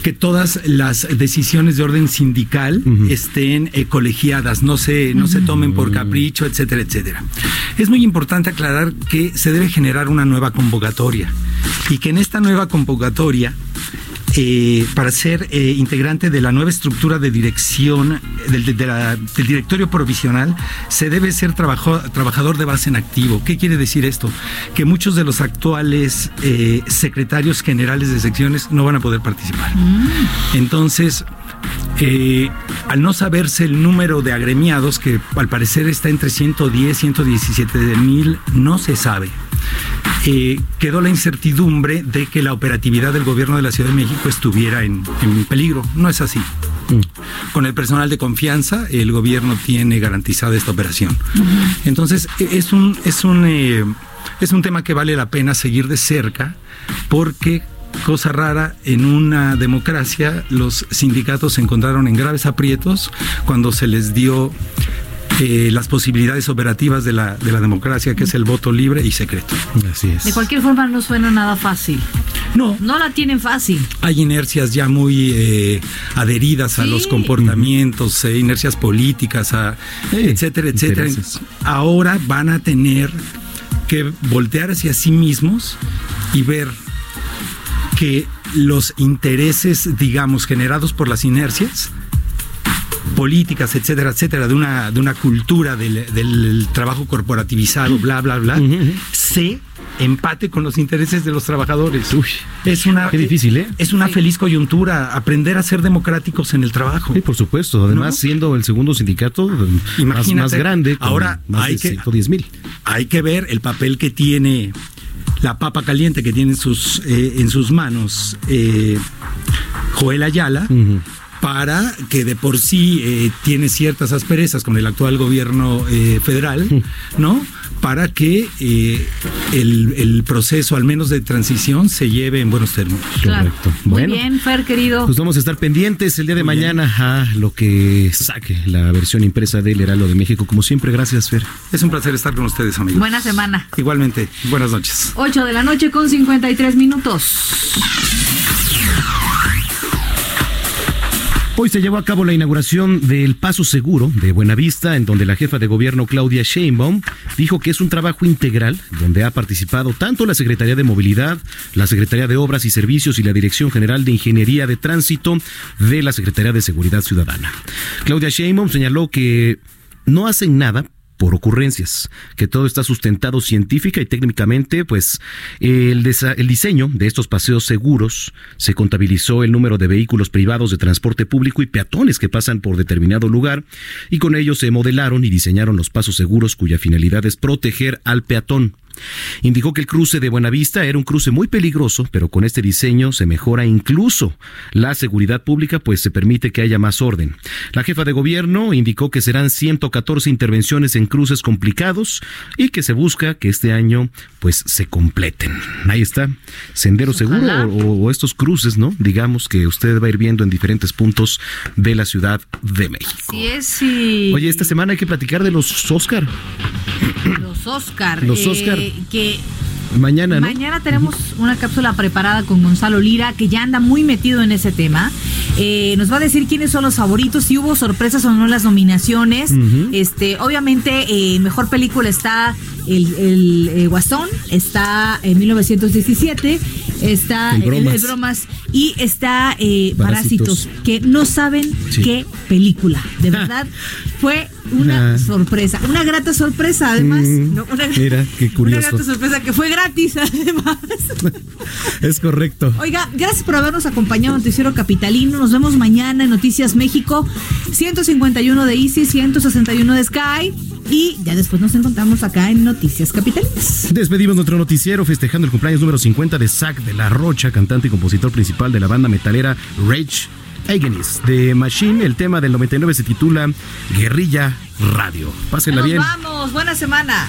que todas las decisiones de orden sindical estén eh, colegiadas, no se, no se tomen por capricho, etcétera, etcétera. Es muy importante aclarar que se debe generar una nueva convocatoria y que en esta nueva convocatoria eh, para ser eh, integrante de la nueva estructura de dirección del, de- de la- del directorio provisional, se debe ser trabajo- trabajador de base en activo. ¿Qué quiere decir esto? Que muchos de los actuales eh, secretarios generales de secciones no van a poder participar. Entonces, eh, al no saberse el número de agremiados, que al parecer está entre 110 y 117 mil, no se sabe. Eh, quedó la incertidumbre de que la operatividad del gobierno de la Ciudad de México estuviera en, en peligro. No es así. Con el personal de confianza, el gobierno tiene garantizada esta operación. Entonces, e- es un, es un, eh, es un tema que vale la pena seguir de cerca porque cosa rara, en una democracia los sindicatos se encontraron en graves aprietos cuando se les dio eh, las posibilidades operativas de la, de la democracia, que es el voto libre y secreto. Así De cualquier forma no suena nada fácil. No. No la tienen fácil. Hay inercias ya muy eh, adheridas a los comportamientos, eh, inercias políticas, a- etcétera, etcétera. intereses. Ahora van a tener que voltear hacia sí mismos y ver que los intereses, digamos, generados por las inercias políticas, etcétera, etcétera, de una, de una cultura del, del trabajo corporativizado, bla, bla, bla, se empate con los intereses de los trabajadores. es una, qué difícil, ¿eh? Es una feliz coyuntura, aprender a ser democráticos en el trabajo. Sí, por supuesto. Además, siendo el segundo sindicato más, Imagínate, más grande, con ahora más hay de que- 110 mil. Hay que ver el papel que tiene la papa caliente que tiene en sus, eh, en sus manos eh, Joel Ayala. Para que de por sí eh, tiene ciertas asperezas con el actual gobierno eh, federal, ¿no? Para que eh, el, el proceso, al menos de transición, se lleve en buenos términos. Claro. Muy Bueno. bien, Fer, querido. Pues vamos a estar pendientes el día de mañana a lo que saque la versión impresa del Heraldo de México. Como siempre, gracias, Fer. Es un placer estar con ustedes, amigos. Buena semana. Igualmente, buenas noches. 8 de la noche con 53 minutos. Hoy se llevó a cabo la inauguración del Paso Seguro de Buenavista, en donde la jefa de gobierno Claudia Sheinbaum dijo que es un trabajo integral donde ha participado tanto la Secretaría de Movilidad, la Secretaría de Obras y Servicios y la Dirección General de Ingeniería de Tránsito de la Secretaría de Seguridad Ciudadana. Claudia Sheinbaum señaló que no hacen nada por ocurrencias, que todo está sustentado científica y técnicamente, pues el, el diseño de estos paseos seguros se contabilizó el número de vehículos privados de transporte público y peatones que pasan por determinado lugar y con ello se modelaron y diseñaron los pasos seguros cuya finalidad es proteger al peatón. Indicó que el cruce de Buenavista era un cruce muy peligroso, pero con este diseño se mejora incluso la seguridad pública, pues se permite que haya más orden. La jefa de gobierno indicó que serán 114 intervenciones en cruces complicados y que se busca que este año pues se completen. Ahí está, sendero seguro o, o estos cruces, ¿no? Digamos que usted va a ir viendo en diferentes puntos de la Ciudad de México. Sí es, sí. Oye, esta semana hay que platicar de los Oscar. Los Oscar. Los eh, Que Mañana, ¿no? Mañana tenemos una cápsula preparada con Gonzalo Lira, que ya anda muy metido en ese tema. Eh, nos va a decir quiénes son los favoritos, si hubo sorpresas o no en las nominaciones. Este, obviamente, eh, mejor película está el, el, eh, Guasón, está en 1917, está El el, el Bromas. Bromas y está eh, Parásitos. Parásitos, que no saben Sí. qué película. De verdad, fue una Ah. sorpresa, una grata sorpresa, además. Mm, ¿no? Una- Mira, qué una curioso. grata sorpresa que fue gratis, además. Es correcto. Oiga, gracias por habernos acompañado en Noticiero Capitalino. Nos vemos mañana en Noticias México, 151 de Easy, 161 de Sky. Y ya después nos encontramos acá en Noticias Capitalinas. Despedimos nuestro noticiero festejando el cumpleaños número 50 de Zach de la Rocha, cantante y compositor principal de la banda metalera Rage Against de Machine. El tema del 99 se titula Guerrilla Radio. Pásenla Nos bien. vamos, buena semana.